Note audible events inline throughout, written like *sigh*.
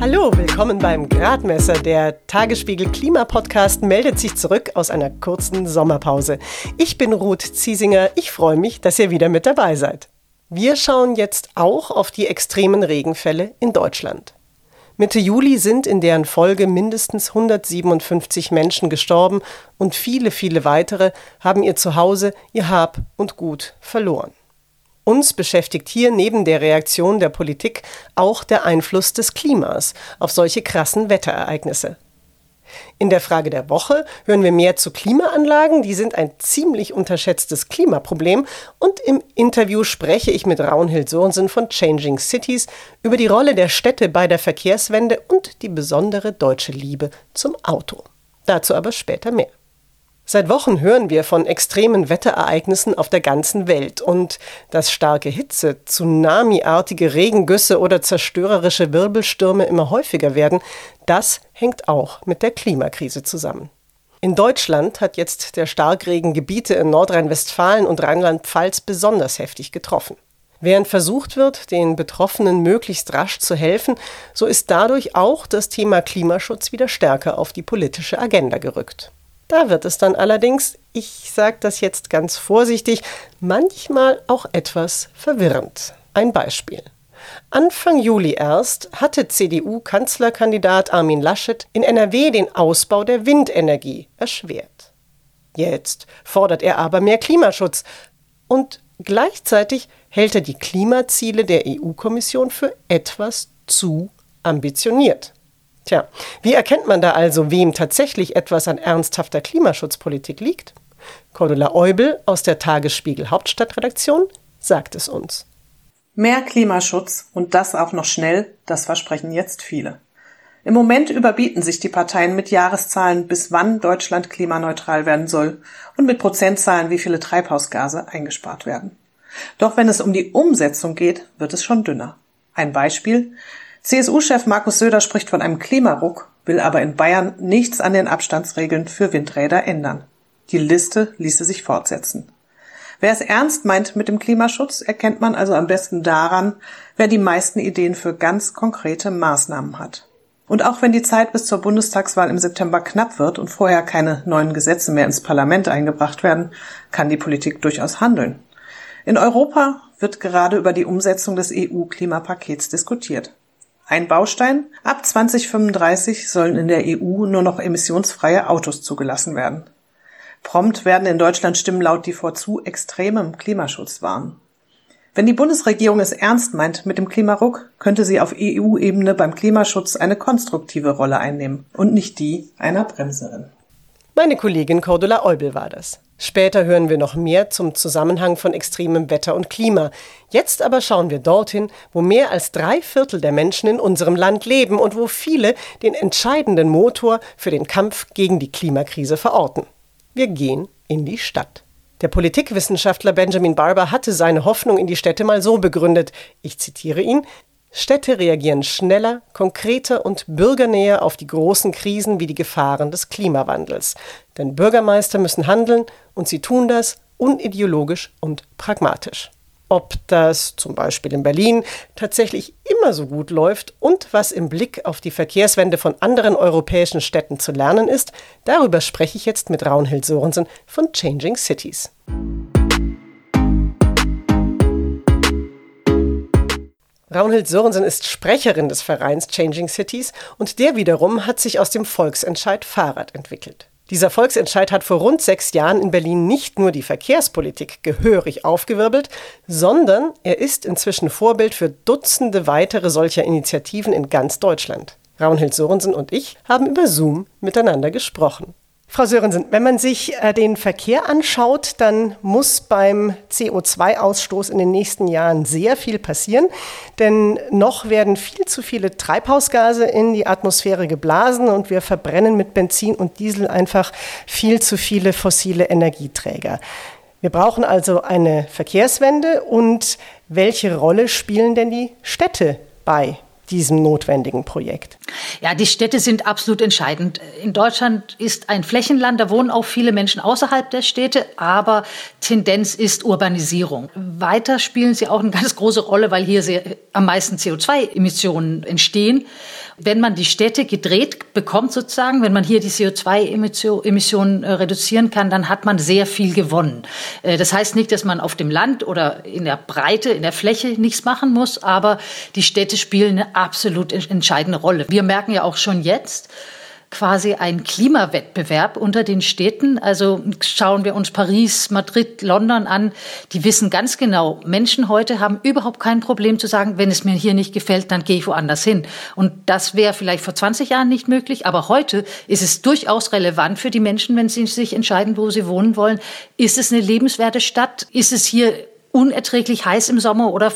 Hallo, willkommen beim Gradmesser. Der Tagesspiegel Klimapodcast meldet sich zurück aus einer kurzen Sommerpause. Ich bin Ruth Ziesinger. Ich freue mich, dass ihr wieder mit dabei seid. Wir schauen jetzt auch auf die extremen Regenfälle in Deutschland. Mitte Juli sind in deren Folge mindestens 157 Menschen gestorben und viele, viele weitere haben ihr Zuhause, ihr Hab und Gut verloren. Uns beschäftigt hier neben der Reaktion der Politik auch der Einfluss des Klimas auf solche krassen Wetterereignisse. In der Frage der Woche hören wir mehr zu Klimaanlagen, die sind ein ziemlich unterschätztes Klimaproblem und im Interview spreche ich mit Raunhild Sorensen von Changing Cities über die Rolle der Städte bei der Verkehrswende und die besondere deutsche Liebe zum Auto. Dazu aber später mehr. Seit Wochen hören wir von extremen Wetterereignissen auf der ganzen Welt und dass starke Hitze, Tsunami-artige Regengüsse oder zerstörerische Wirbelstürme immer häufiger werden, das hängt auch mit der Klimakrise zusammen. In Deutschland hat jetzt der Starkregen Gebiete in Nordrhein-Westfalen und Rheinland-Pfalz besonders heftig getroffen. Während versucht wird, den Betroffenen möglichst rasch zu helfen, so ist dadurch auch das Thema Klimaschutz wieder stärker auf die politische Agenda gerückt. Da wird es dann allerdings, ich sage das jetzt ganz vorsichtig, manchmal auch etwas verwirrend. Ein Beispiel. Anfang Juli erst hatte CDU-Kanzlerkandidat Armin Laschet in NRW den Ausbau der Windenergie erschwert. Jetzt fordert er aber mehr Klimaschutz und gleichzeitig hält er die Klimaziele der EU-Kommission für etwas zu ambitioniert. Tja, wie erkennt man da also, wem tatsächlich etwas an ernsthafter Klimaschutzpolitik liegt? Cordula Eubel aus der Tagesspiegel Hauptstadtredaktion sagt es uns. Mehr Klimaschutz und das auch noch schnell, das versprechen jetzt viele. Im Moment überbieten sich die Parteien mit Jahreszahlen, bis wann Deutschland klimaneutral werden soll und mit Prozentzahlen, wie viele Treibhausgase eingespart werden. Doch wenn es um die Umsetzung geht, wird es schon dünner. Ein Beispiel. CSU-Chef Markus Söder spricht von einem Klimaruck, will aber in Bayern nichts an den Abstandsregeln für Windräder ändern. Die Liste ließe sich fortsetzen. Wer es ernst meint mit dem Klimaschutz, erkennt man also am besten daran, wer die meisten Ideen für ganz konkrete Maßnahmen hat. Und auch wenn die Zeit bis zur Bundestagswahl im September knapp wird und vorher keine neuen Gesetze mehr ins Parlament eingebracht werden, kann die Politik durchaus handeln. In Europa wird gerade über die Umsetzung des EU-Klimapakets diskutiert. Ein Baustein, ab 2035 sollen in der EU nur noch emissionsfreie Autos zugelassen werden. Prompt werden in Deutschland Stimmen laut, die vor zu extremem Klimaschutz warnen. Wenn die Bundesregierung es ernst meint mit dem Klimaruck, könnte sie auf EU-Ebene beim Klimaschutz eine konstruktive Rolle einnehmen und nicht die einer Bremserin. Meine Kollegin Cordula Eubel war das. Später hören wir noch mehr zum Zusammenhang von extremem Wetter und Klima. Jetzt aber schauen wir dorthin, wo mehr als drei Viertel der Menschen in unserem Land leben und wo viele den entscheidenden Motor für den Kampf gegen die Klimakrise verorten. Wir gehen in die Stadt. Der Politikwissenschaftler Benjamin Barber hatte seine Hoffnung in die Städte mal so begründet, ich zitiere ihn, Städte reagieren schneller, konkreter und bürgernäher auf die großen Krisen wie die Gefahren des Klimawandels. Denn Bürgermeister müssen handeln und sie tun das unideologisch und pragmatisch. Ob das zum Beispiel in Berlin tatsächlich immer so gut läuft und was im Blick auf die Verkehrswende von anderen europäischen Städten zu lernen ist, darüber spreche ich jetzt mit Raunhild Sorensen von Changing Cities. Raunhild Sörensen ist Sprecherin des Vereins Changing Cities und der wiederum hat sich aus dem Volksentscheid Fahrrad entwickelt. Dieser Volksentscheid hat vor rund sechs Jahren in Berlin nicht nur die Verkehrspolitik gehörig aufgewirbelt, sondern er ist inzwischen Vorbild für Dutzende weitere solcher Initiativen in ganz Deutschland. Raunhild Sörensen und ich haben über Zoom miteinander gesprochen. Frau Sörensen, wenn man sich äh, den Verkehr anschaut, dann muss beim CO2-Ausstoß in den nächsten Jahren sehr viel passieren, denn noch werden viel zu viele Treibhausgase in die Atmosphäre geblasen und wir verbrennen mit Benzin und Diesel einfach viel zu viele fossile Energieträger. Wir brauchen also eine Verkehrswende und welche Rolle spielen denn die Städte bei diesem notwendigen Projekt? Ja, die Städte sind absolut entscheidend. In Deutschland ist ein Flächenland, da wohnen auch viele Menschen außerhalb der Städte, aber Tendenz ist Urbanisierung. Weiter spielen sie auch eine *laughs* ganz große Rolle, weil hier sehr, am meisten CO2-Emissionen entstehen. Wenn man die Städte gedreht bekommt sozusagen, wenn man hier die CO2-Emissionen äh, reduzieren kann, dann hat man sehr viel gewonnen. Äh, das heißt nicht, dass man auf dem Land oder in der Breite, in der Fläche nichts machen muss, aber die Städte spielen eine absolut entscheidende Rolle. Wir merken ja auch schon jetzt, quasi ein Klimawettbewerb unter den Städten. Also schauen wir uns Paris, Madrid, London an. Die wissen ganz genau, Menschen heute haben überhaupt kein Problem zu sagen, wenn es mir hier nicht gefällt, dann gehe ich woanders hin. Und das wäre vielleicht vor 20 Jahren nicht möglich, aber heute ist es durchaus relevant für die Menschen, wenn sie sich entscheiden, wo sie wohnen wollen. Ist es eine lebenswerte Stadt? Ist es hier unerträglich heiß im Sommer oder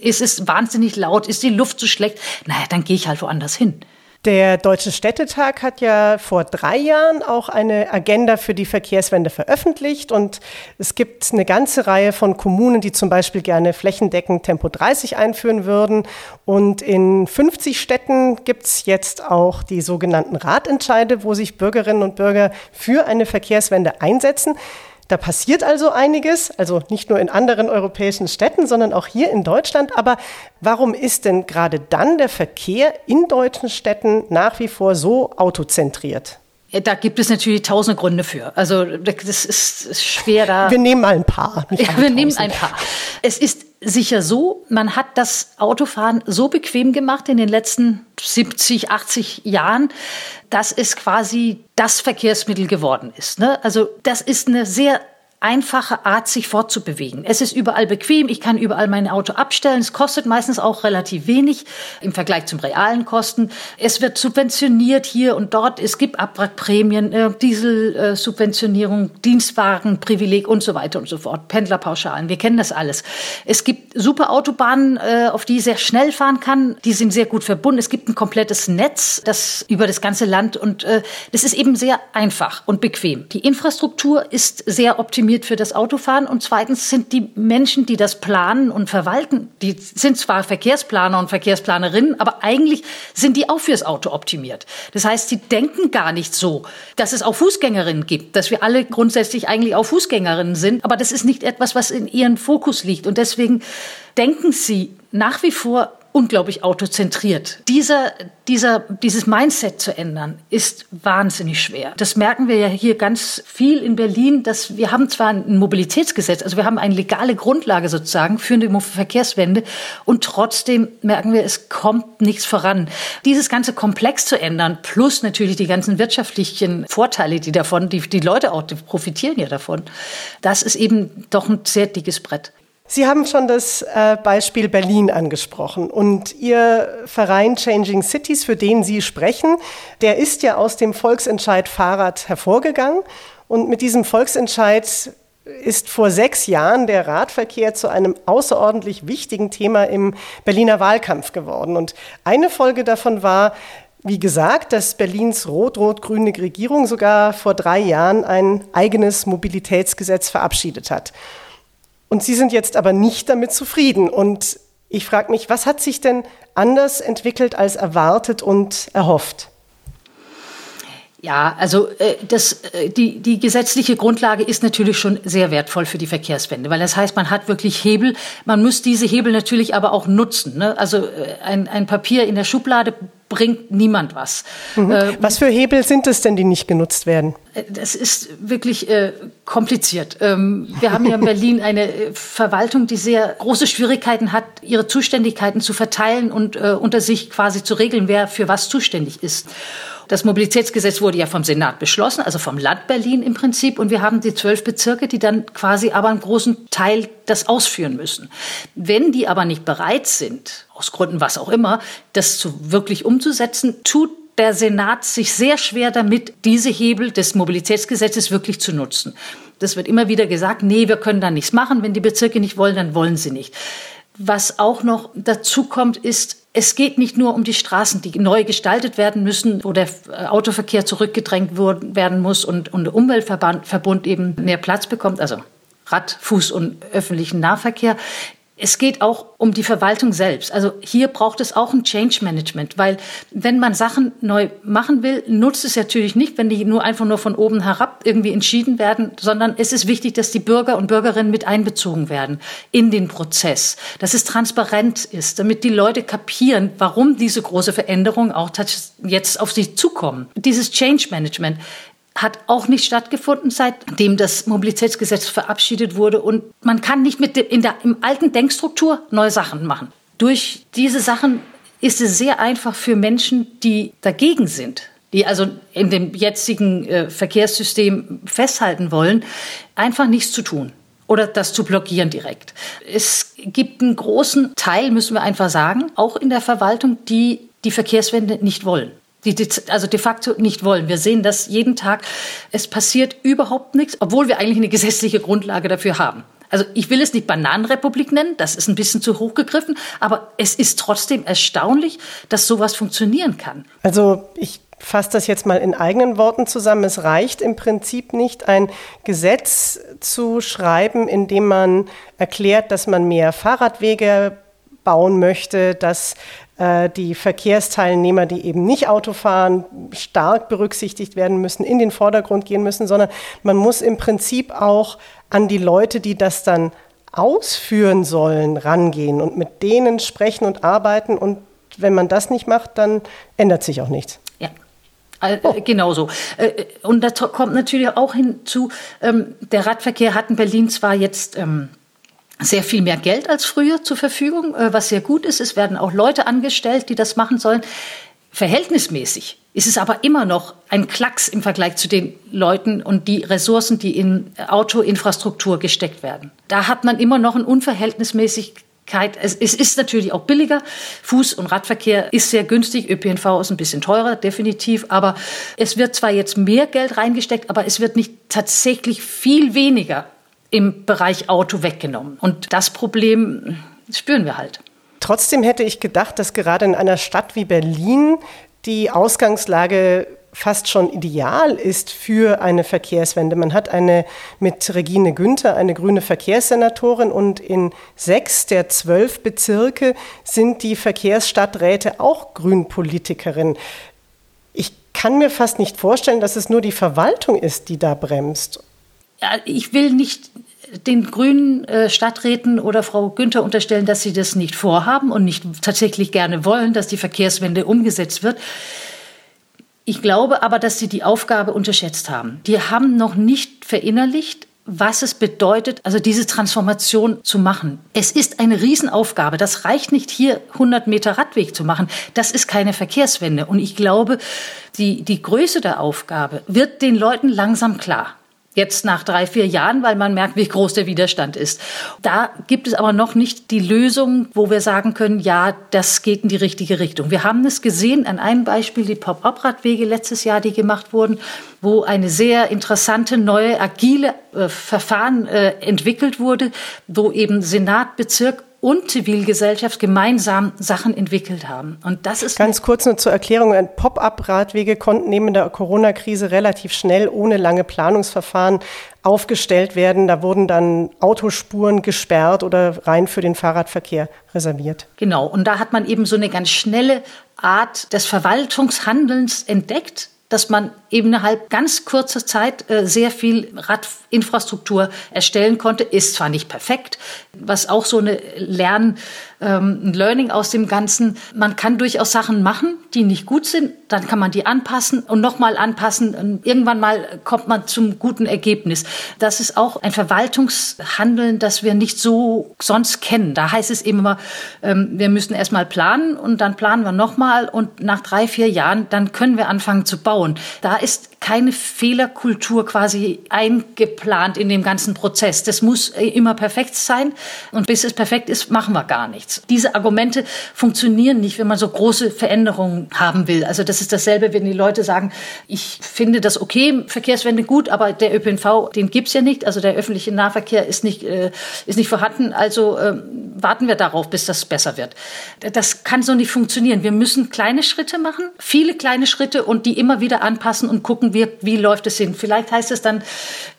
ist es wahnsinnig laut? Ist die Luft zu schlecht? Naja, dann gehe ich halt woanders hin. Der Deutsche Städtetag hat ja vor drei Jahren auch eine Agenda für die Verkehrswende veröffentlicht und es gibt eine ganze Reihe von Kommunen, die zum Beispiel gerne flächendeckend Tempo 30 einführen würden. Und in 50 Städten gibt es jetzt auch die sogenannten Ratentscheide, wo sich Bürgerinnen und Bürger für eine Verkehrswende einsetzen. Da passiert also einiges, also nicht nur in anderen europäischen Städten, sondern auch hier in Deutschland. Aber warum ist denn gerade dann der Verkehr in deutschen Städten nach wie vor so autozentriert? Da gibt es natürlich tausende Gründe für. Also das ist schwer da. Wir nehmen mal ein paar. Ja, wir tausend. nehmen ein paar. Es ist sicher so, man hat das Autofahren so bequem gemacht in den letzten 70, 80 Jahren, dass es quasi das Verkehrsmittel geworden ist. Ne? Also das ist eine sehr einfache Art, sich fortzubewegen. Es ist überall bequem, ich kann überall mein Auto abstellen. Es kostet meistens auch relativ wenig im Vergleich zum realen Kosten. Es wird subventioniert hier und dort. Es gibt Abwrackprämien, äh, Dieselsubventionierung, äh, Dienstwagenprivileg und so weiter und so fort. Pendlerpauschalen, wir kennen das alles. Es gibt super Autobahnen, äh, auf die ich sehr schnell fahren kann. Die sind sehr gut verbunden. Es gibt ein komplettes Netz, das über das ganze Land und das ist eben sehr einfach und bequem. Die Infrastruktur ist sehr optimiert optimiert für das Autofahren. Und zweitens sind die Menschen, die das planen und verwalten, die sind zwar Verkehrsplaner und Verkehrsplanerinnen, aber eigentlich sind die auch fürs Auto optimiert. Das heißt, sie denken gar nicht so, dass es auch Fußgängerinnen gibt, dass wir alle grundsätzlich eigentlich auch Fußgängerinnen sind, aber das ist nicht etwas, was in ihren Fokus liegt. Und deswegen denken sie nach wie vor unglaublich autozentriert. Dieser, dieser, dieses Mindset zu ändern, ist wahnsinnig schwer. Das merken wir ja hier ganz viel in Berlin, dass wir haben zwar ein Mobilitätsgesetz, also wir haben eine legale Grundlage sozusagen für eine Verkehrswende und trotzdem merken wir, es kommt nichts voran. Dieses ganze Komplex zu ändern, plus natürlich die ganzen wirtschaftlichen Vorteile, die davon, die, die Leute auch die profitieren ja davon, das ist eben doch ein sehr dickes Brett. Sie haben schon das äh, Beispiel Berlin angesprochen und Ihr Verein Changing Cities, für den Sie sprechen, der ist ja aus dem Volksentscheid Fahrrad hervorgegangen und mit diesem Volksentscheid ist vor sechs Jahren der Radverkehr zu einem außerordentlich wichtigen Thema im Berliner Wahlkampf geworden. Und eine Folge davon war, wie gesagt, dass Berlins rot-rot-grüne Regierung sogar vor drei Jahren ein eigenes Mobilitätsgesetz verabschiedet hat. Und Sie sind jetzt aber nicht damit zufrieden. Und ich frage mich, was hat sich denn anders entwickelt als erwartet und erhofft? Ja, also äh, das, äh, die, die gesetzliche Grundlage ist natürlich schon sehr wertvoll für die Verkehrswende, weil das heißt, man hat wirklich Hebel. Man muss diese Hebel natürlich aber auch nutzen. Ne? Also äh, ein, ein Papier in der Schublade bringt niemand was. Mhm. Äh, was für Hebel sind es denn, die nicht genutzt werden? Äh, das ist wirklich äh, kompliziert. Ähm, wir haben hier in Berlin eine äh, Verwaltung, die sehr große Schwierigkeiten hat, ihre Zuständigkeiten zu verteilen und äh, unter sich quasi zu regeln, wer für was zuständig ist. Das Mobilitätsgesetz wurde ja vom Senat beschlossen, also vom Land Berlin im Prinzip. Und wir haben die zwölf Bezirke, die dann quasi aber einen großen Teil das ausführen müssen. Wenn die aber nicht bereit sind, aus Gründen was auch immer, das zu wirklich umzusetzen, tut der Senat sich sehr schwer damit, diese Hebel des Mobilitätsgesetzes wirklich zu nutzen. Das wird immer wieder gesagt, nee, wir können da nichts machen. Wenn die Bezirke nicht wollen, dann wollen sie nicht. Was auch noch dazu kommt, ist, es geht nicht nur um die Straßen, die neu gestaltet werden müssen, wo der äh, Autoverkehr zurückgedrängt werden muss und, und der Umweltverbund eben mehr Platz bekommt, also Rad, Fuß und öffentlichen Nahverkehr. es geht auch um die Verwaltung selbst. Also hier braucht es auch ein Change Management, weil wenn man Sachen neu machen will, nutzt es natürlich nicht, wenn die nur einfach nur von oben herab irgendwie entschieden werden, sondern es ist wichtig, dass die Bürger und Bürgerinnen mit einbezogen werden in den Prozess, dass es transparent ist, damit die Leute kapieren, warum diese große Veränderung auch jetzt auf sie zukommen. Dieses Change Management hat auch nicht stattgefunden, seitdem das Mobilitätsgesetz verabschiedet wurde. Und man kann nicht mit dem, in der im alten Denkstruktur neue Sachen machen. Durch diese Sachen ist es sehr einfach für Menschen, die dagegen sind, die also in dem jetzigen äh, Verkehrssystem festhalten wollen, einfach nichts zu tun oder das zu blockieren direkt. Es gibt einen großen Teil, müssen wir einfach sagen, auch in der Verwaltung, die die Verkehrswende nicht wollen die also de facto nicht wollen. Wir sehen das jeden Tag. Es passiert überhaupt nichts, obwohl wir eigentlich eine gesetzliche Grundlage dafür haben. Also ich will es nicht Bananenrepublik nennen, das ist ein bisschen zu hoch gegriffen, aber es ist trotzdem erstaunlich, dass sowas funktionieren kann. Also ich fasse das jetzt mal in eigenen Worten zusammen. Es reicht im Prinzip nicht, ein Gesetz zu schreiben, in dem man erklärt, dass man mehr Fahrradwege bauen möchte, dass äh, die Verkehrsteilnehmer, die eben nicht Auto fahren, stark berücksichtigt werden müssen, in den Vordergrund gehen müssen, sondern man muss im Prinzip auch an die Leute, die das dann ausführen sollen, rangehen und mit denen sprechen und arbeiten. Und wenn man das nicht macht, dann ändert sich auch nichts. Ja. Oh. Genauso. Äh, und da kommt natürlich auch hinzu, ähm, der Radverkehr hat in Berlin zwar jetzt ähm, sehr viel mehr Geld als früher zur Verfügung, äh, was sehr gut ist. Es werden auch Leute angestellt, die das machen sollen. Verhältnismäßig ist es aber immer noch ein Klacks im Vergleich zu den Leuten und die Ressourcen, die in Autoinfrastruktur gesteckt werden. Da hat man immer noch eine Unverhältnismäßigkeit. Es, ist natürlich auch billiger. Fuß- und Radverkehr ist sehr günstig. ÖPNV ist ein bisschen teurer, definitiv. Aber es wird zwar jetzt mehr Geld reingesteckt, aber es wird nicht tatsächlich viel weniger im Bereich Auto weggenommen. Und das Problem spüren wir halt. Trotzdem hätte ich gedacht, dass gerade in einer Stadt wie Berlin die Ausgangslage fast schon ideal ist für eine Verkehrswende. Man hat eine mit Regine Günther, eine grüne Verkehrssenatorin und in sechs der zwölf Bezirke sind die Verkehrsstadträte auch Grünpolitikerinnen. Ich kann mir fast nicht vorstellen, dass es nur die Verwaltung ist, die da bremst ich will nicht den grünen äh, Stadträten oder Frau Günther unterstellen, dass sie das nicht vorhaben und nicht tatsächlich gerne wollen, dass die Verkehrswende umgesetzt wird. Ich glaube aber, dass sie die Aufgabe unterschätzt haben. Die haben noch nicht verinnerlicht, was es bedeutet, also diese Transformation zu machen. Es ist eine Riesenaufgabe. Das reicht nicht, hier 100 Meter Radweg zu machen. Das ist keine Verkehrswende. Und ich glaube, die, die Größe der Aufgabe wird den Leuten langsam klar. Jetzt nach drei, vier Jahren, weil man merkt, wie groß der Widerstand ist. Da gibt es aber noch nicht die Lösung, wo wir sagen können, ja, das geht in die richtige Richtung. Wir haben es gesehen an einem Beispiel, die Pop-up-Radwege letztes Jahr, die gemacht wurden, wo eine sehr interessante, neue, agile äh, Verfahren äh, entwickelt wurde, wo eben Senat, Bezirk und Zivilgesellschaft gemeinsam Sachen entwickelt haben. Und das ist ganz kurz nur zur Erklärung: Ein Pop-up-Radwege konnten neben der Corona-Krise relativ schnell ohne lange Planungsverfahren aufgestellt werden. Da wurden dann Autospuren gesperrt oder rein für den Fahrradverkehr reserviert. Genau. Und da hat man eben so eine ganz schnelle Art des Verwaltungshandelns entdeckt dass man eben innerhalb ganz kurzer Zeit äh, sehr viel Radinfrastruktur erstellen konnte. Ist zwar nicht perfekt, was auch so eine Lern, ähm, ein Learning aus dem Ganzen. Man kann durchaus Sachen machen, die nicht gut sind, dann kann man die anpassen und nochmal anpassen. Und irgendwann mal kommt man zum guten Ergebnis. Das ist auch ein Verwaltungshandeln, das wir nicht so sonst kennen. Da heißt es eben immer, ähm, wir müssen erstmal planen und dann planen wir nochmal und nach drei, vier Jahren, dann können wir anfangen zu bauen bauen. Da ist keine Fehlerkultur quasi eingeplant in dem ganzen Prozess. Das muss äh, immer perfekt sein. Und bis es perfekt ist, machen wir gar nichts. Diese Argumente funktionieren nicht, wenn man so große Veränderungen haben will. Also das ist dasselbe, wenn die Leute sagen, ich finde das okay, Verkehrswende gut, aber der ÖPNV, den gibt's ja nicht. Also der öffentliche Nahverkehr ist nicht, äh, ist nicht vorhanden. Also äh, warten wir darauf, bis das besser wird. Das kann so nicht funktionieren. Wir müssen kleine Schritte machen, viele kleine Schritte und die immer wieder anpassen und gucken, wie, wie läuft es hin. Vielleicht heißt es dann,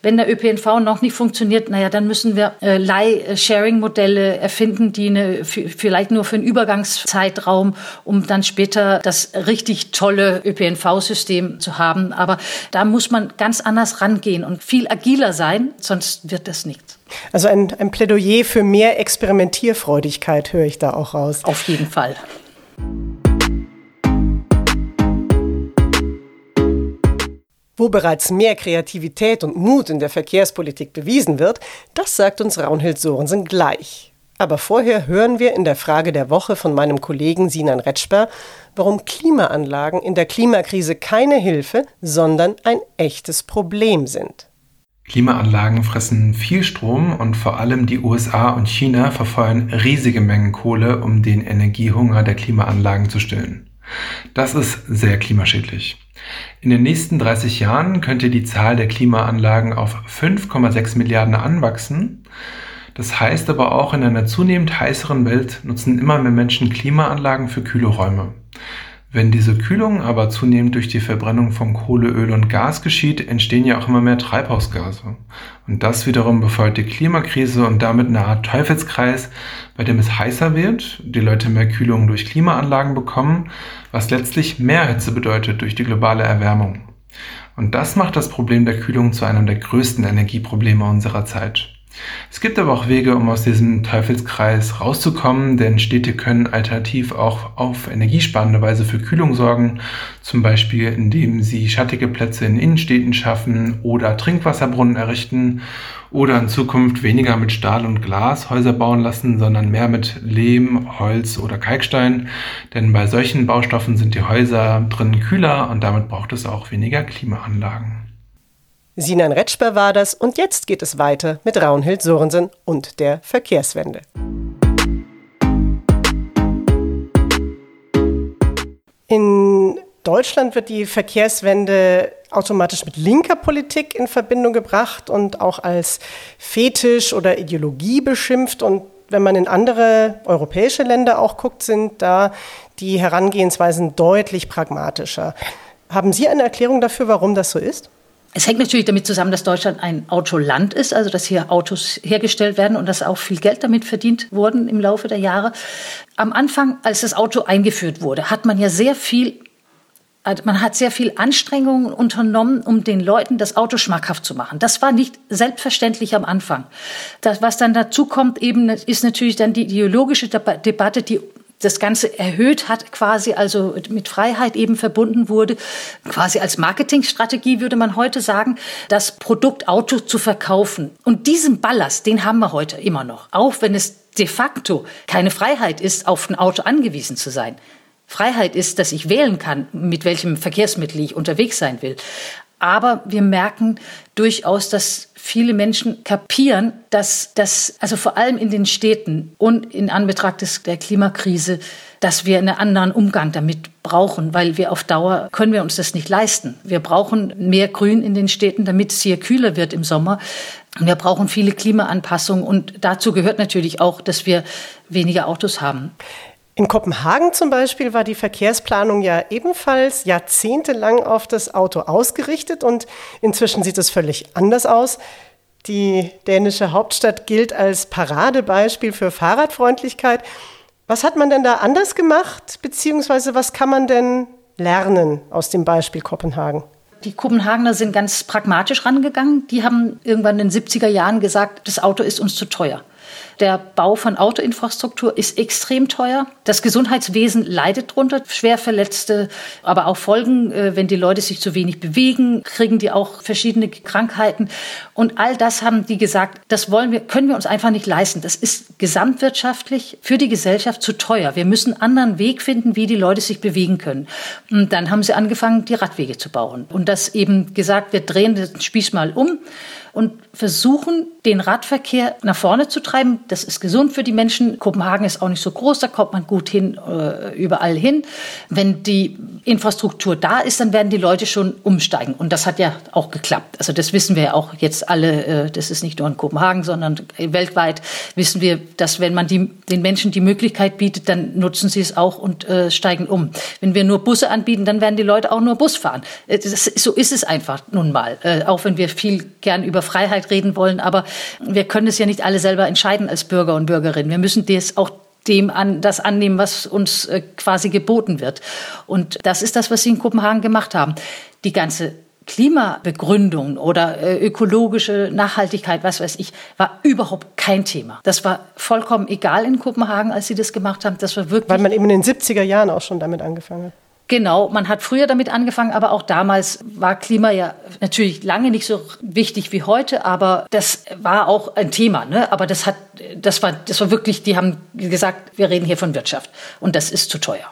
wenn der ÖPNV noch nicht funktioniert, naja, dann müssen wir äh, Leih-Sharing-Modelle erfinden, die eine, vielleicht nur für einen Übergangszeitraum, um dann später das richtig tolle ÖPNV-System zu haben. Aber da muss man ganz anders rangehen und viel agiler sein, sonst wird das nichts. Also ein, ein Plädoyer für mehr Experimentierfreudigkeit höre ich da auch raus. Auf jeden Fall. Wo bereits mehr Kreativität und Mut in der Verkehrspolitik bewiesen wird, das sagt uns Raunhild Sorensen gleich. Aber vorher hören wir in der Frage der Woche von meinem Kollegen Sinan Retschper, warum Klimaanlagen in der Klimakrise keine Hilfe, sondern ein echtes Problem sind. Klimaanlagen fressen viel Strom und vor allem die USA und China verfeuern riesige Mengen Kohle, um den Energiehunger der Klimaanlagen zu stillen. Das ist sehr klimaschädlich. In den nächsten 30 Jahren könnte die Zahl der Klimaanlagen auf 5,6 Milliarden anwachsen. Das heißt aber auch, in einer zunehmend heißeren Welt nutzen immer mehr Menschen Klimaanlagen für kühle Räume. Wenn diese Kühlung aber zunehmend durch die Verbrennung von Kohle, Öl und Gas geschieht, entstehen ja auch immer mehr Treibhausgase. Und das wiederum befeuert die Klimakrise und damit eine Art Teufelskreis, bei dem es heißer wird, die Leute mehr Kühlung durch Klimaanlagen bekommen, was letztlich mehr Hitze bedeutet durch die globale Erwärmung. Und das macht das Problem der Kühlung zu einem der größten Energieprobleme unserer Zeit. Es gibt aber auch Wege, um aus diesem Teufelskreis rauszukommen, denn Städte können alternativ auch auf energiesparende Weise für Kühlung sorgen, zum Beispiel indem sie schattige Plätze in Innenstädten schaffen oder Trinkwasserbrunnen errichten oder in Zukunft weniger mit Stahl und Glas Häuser bauen lassen, sondern mehr mit Lehm, Holz oder Kalkstein, denn bei solchen Baustoffen sind die Häuser drinnen kühler und damit braucht es auch weniger Klimaanlagen. Sinan Retschper war das und jetzt geht es weiter mit Raunhild Sorensen und der Verkehrswende. In Deutschland wird die Verkehrswende automatisch mit linker Politik in Verbindung gebracht und auch als Fetisch oder Ideologie beschimpft. Und wenn man in andere europäische Länder auch guckt, sind da die Herangehensweisen deutlich pragmatischer. Haben Sie eine Erklärung dafür, warum das so ist? Es hängt natürlich damit zusammen, dass Deutschland ein Autoland ist, also dass hier Autos hergestellt werden und dass auch viel Geld damit verdient wurden im Laufe der Jahre. Am Anfang, als das Auto eingeführt wurde, hat man ja sehr viel man hat sehr viel Anstrengungen unternommen, um den Leuten das Auto schmackhaft zu machen. Das war nicht selbstverständlich am Anfang. Das, was dann dazu kommt, eben ist natürlich dann die ideologische Debatte, die das Ganze erhöht hat, quasi also mit Freiheit eben verbunden wurde, quasi als Marketingstrategie würde man heute sagen, das Produkt Auto zu verkaufen. Und diesen Ballast, den haben wir heute immer noch, auch wenn es de facto keine Freiheit ist, auf ein Auto angewiesen zu sein. Freiheit ist, dass ich wählen kann, mit welchem Verkehrsmittel ich unterwegs sein will. Aber wir merken durchaus, dass viele Menschen kapieren, dass das, also vor allem in den Städten und in Anbetracht des, der Klimakrise, dass wir einen anderen Umgang damit brauchen, weil wir auf Dauer können wir uns das nicht leisten. Wir brauchen mehr Grün in den Städten, damit es hier kühler wird im Sommer. Wir brauchen viele Klimaanpassungen und dazu gehört natürlich auch, dass wir weniger Autos haben. In Kopenhagen zum Beispiel war die Verkehrsplanung ja ebenfalls jahrzehntelang auf das Auto ausgerichtet und inzwischen sieht es völlig anders aus. Die dänische Hauptstadt gilt als Paradebeispiel für Fahrradfreundlichkeit. Was hat man denn da anders gemacht, beziehungsweise was kann man denn lernen aus dem Beispiel Kopenhagen? Die Kopenhagener sind ganz pragmatisch rangegangen. Die haben irgendwann in den 70er Jahren gesagt, das Auto ist uns zu teuer. Der Bau von Autoinfrastruktur ist extrem teuer. Das Gesundheitswesen leidet darunter. Schwerverletzte, aber auch Folgen, äh, wenn die Leute sich zu wenig bewegen, kriegen die auch verschiedene Krankheiten. Und all das haben die gesagt, das wollen wir, können wir uns einfach nicht leisten. Das ist gesamtwirtschaftlich für die Gesellschaft zu teuer. Wir müssen einen anderen Weg finden, wie die Leute sich bewegen können. Und dann haben sie angefangen, die Radwege zu bauen. Und das eben gesagt, wir drehen den Spieß mal um und versuchen, den Radverkehr nach vorne zu treiben. Das ist gesund für die Menschen. Kopenhagen ist auch nicht so groß, da kommt man gut hin, äh, überall hin. Wenn die Infrastruktur da ist, dann werden die Leute schon umsteigen. Und das hat ja auch geklappt. Also das wissen wir ja auch jetzt alle. Äh, das ist nicht nur in Kopenhagen, sondern weltweit wissen wir, dass wenn man die, den Menschen die Möglichkeit bietet, dann nutzen sie es auch und äh, steigen um. Wenn wir nur Busse anbieten, dann werden die Leute auch nur Bus fahren. Das, so ist es einfach nun mal. Auch wenn wir viel gern über Freiheit reden wollen, aber wir können es ja nicht alle selber entscheiden als Bürger und Bürgerinnen. Wir müssen das auch dem an das annehmen, was uns äh, quasi geboten wird. Und das ist das, was sie in Kopenhagen gemacht haben. Die ganze Klimabegründung oder äh, ökologische Nachhaltigkeit, was weiß ich, war überhaupt kein Thema. Das war vollkommen egal in Kopenhagen, als sie das gemacht haben. Das war wirklich. Weil man eben in den 70er Jahren auch schon damit angefangen hat. Genau, man hat früher damit angefangen, aber auch damals war Klima ja natürlich lange nicht so wichtig wie heute, aber das war auch ein Thema. Ne? Aber das hat, das war, das war wirklich, die haben gesagt, wir reden hier von Wirtschaft und das ist zu teuer.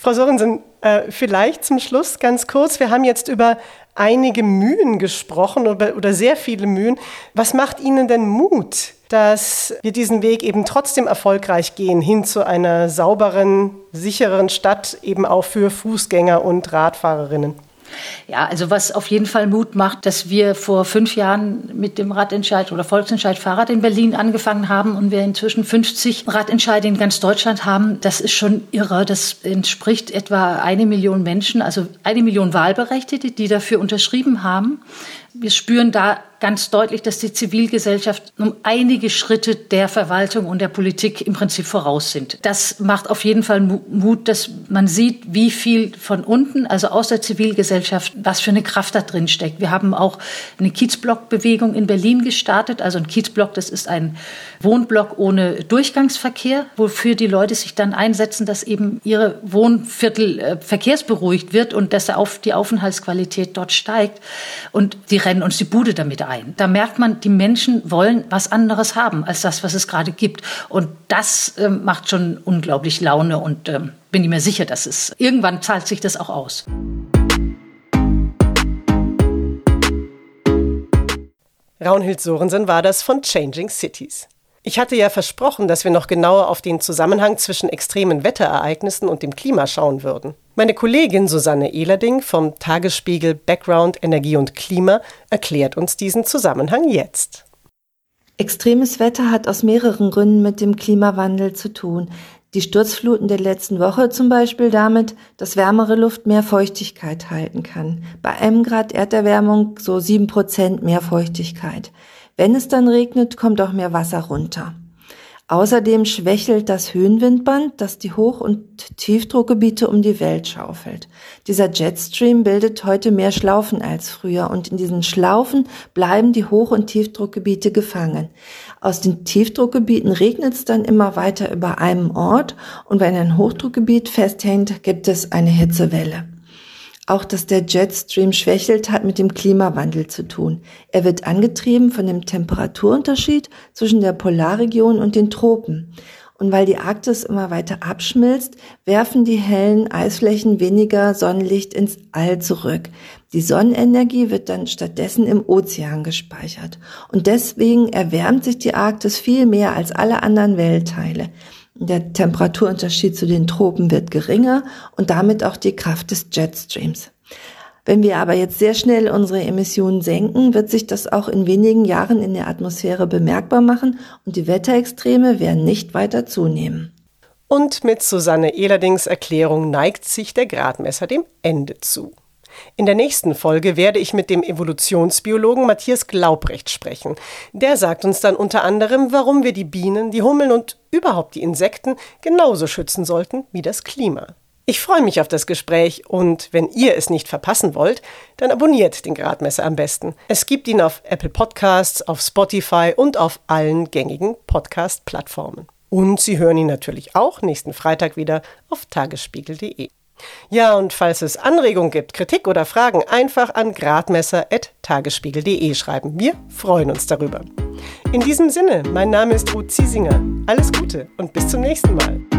Frau Sorensen, äh, vielleicht zum Schluss ganz kurz. Wir haben jetzt über einige Mühen gesprochen oder, oder sehr viele Mühen. Was macht Ihnen denn Mut, dass wir diesen Weg eben trotzdem erfolgreich gehen, hin zu einer sauberen, sicheren Stadt, eben auch für Fußgänger und Radfahrerinnen? Ja, also was auf jeden Fall Mut macht, dass wir vor fünf Jahren mit dem Radentscheid oder Volksentscheid Fahrrad in Berlin angefangen haben und wir inzwischen 50 Radentscheide in ganz Deutschland haben, das ist schon irre. Das entspricht etwa eine Million Menschen, also eine Million Wahlberechtigte, die dafür unterschrieben haben. Wir spüren da ganz deutlich, dass die Zivilgesellschaft um einige Schritte der Verwaltung und der Politik im Prinzip voraus sind. Das macht auf jeden Fall Mut, dass man sieht, wie viel von unten, also aus der Zivilgesellschaft, was für eine Kraft da drin steckt. Wir haben auch eine Kiezblock-Bewegung in Berlin gestartet. Also ein Kiezblock, das ist ein Wohnblock ohne Durchgangsverkehr, wofür die Leute sich dann einsetzen, dass eben ihre Wohnviertel äh, verkehrsberuhigt wird und dass die Aufenthaltsqualität dort steigt. Und die rennen uns die Bude damit ein. Da merkt man, die Menschen wollen was anderes haben als das, was es gerade gibt. Und das äh, macht schon unglaublich Laune und äh, bin ich mir sicher, dass es irgendwann zahlt sich das auch aus. Raunhild Sorensen war das von Changing Cities. Ich hatte ja versprochen, dass wir noch genauer auf den Zusammenhang zwischen extremen Wetterereignissen und dem Klima schauen würden. Meine Kollegin Susanne Ehlerding vom Tagesspiegel Background Energie und Klima erklärt uns diesen Zusammenhang jetzt. Extremes Wetter hat aus mehreren Gründen mit dem Klimawandel zu tun. Die Sturzfluten der letzten Woche zum Beispiel damit, dass wärmere Luft mehr Feuchtigkeit halten kann. Bei einem Grad Erderwärmung so sieben Prozent mehr Feuchtigkeit. Wenn es dann regnet, kommt auch mehr Wasser runter. Außerdem schwächelt das Höhenwindband, das die Hoch- und Tiefdruckgebiete um die Welt schaufelt. Dieser Jetstream bildet heute mehr Schlaufen als früher und in diesen Schlaufen bleiben die Hoch- und Tiefdruckgebiete gefangen. Aus den Tiefdruckgebieten regnet es dann immer weiter über einem Ort und wenn ein Hochdruckgebiet festhängt, gibt es eine Hitzewelle. Auch dass der Jetstream schwächelt, hat mit dem Klimawandel zu tun. Er wird angetrieben von dem Temperaturunterschied zwischen der Polarregion und den Tropen. Und weil die Arktis immer weiter abschmilzt, werfen die hellen Eisflächen weniger Sonnenlicht ins All zurück. Die Sonnenenergie wird dann stattdessen im Ozean gespeichert. Und deswegen erwärmt sich die Arktis viel mehr als alle anderen Weltteile. Der Temperaturunterschied zu den Tropen wird geringer und damit auch die Kraft des Jetstreams. Wenn wir aber jetzt sehr schnell unsere Emissionen senken, wird sich das auch in wenigen Jahren in der Atmosphäre bemerkbar machen und die Wetterextreme werden nicht weiter zunehmen. Und mit Susanne Ehlerdings Erklärung neigt sich der Gradmesser dem Ende zu. In der nächsten Folge werde ich mit dem Evolutionsbiologen Matthias Glaubrecht sprechen. Der sagt uns dann unter anderem, warum wir die Bienen, die Hummeln und überhaupt die Insekten genauso schützen sollten wie das Klima. Ich freue mich auf das Gespräch und wenn ihr es nicht verpassen wollt, dann abonniert den Gradmesser am besten. Es gibt ihn auf Apple Podcasts, auf Spotify und auf allen gängigen Podcast-Plattformen. Und Sie hören ihn natürlich auch nächsten Freitag wieder auf tagesspiegel.de. Ja, und falls es Anregungen gibt, Kritik oder Fragen, einfach an gradmesser.tagesspiegel.de schreiben. Wir freuen uns darüber. In diesem Sinne, mein Name ist Ruth Ziesinger. Alles Gute und bis zum nächsten Mal.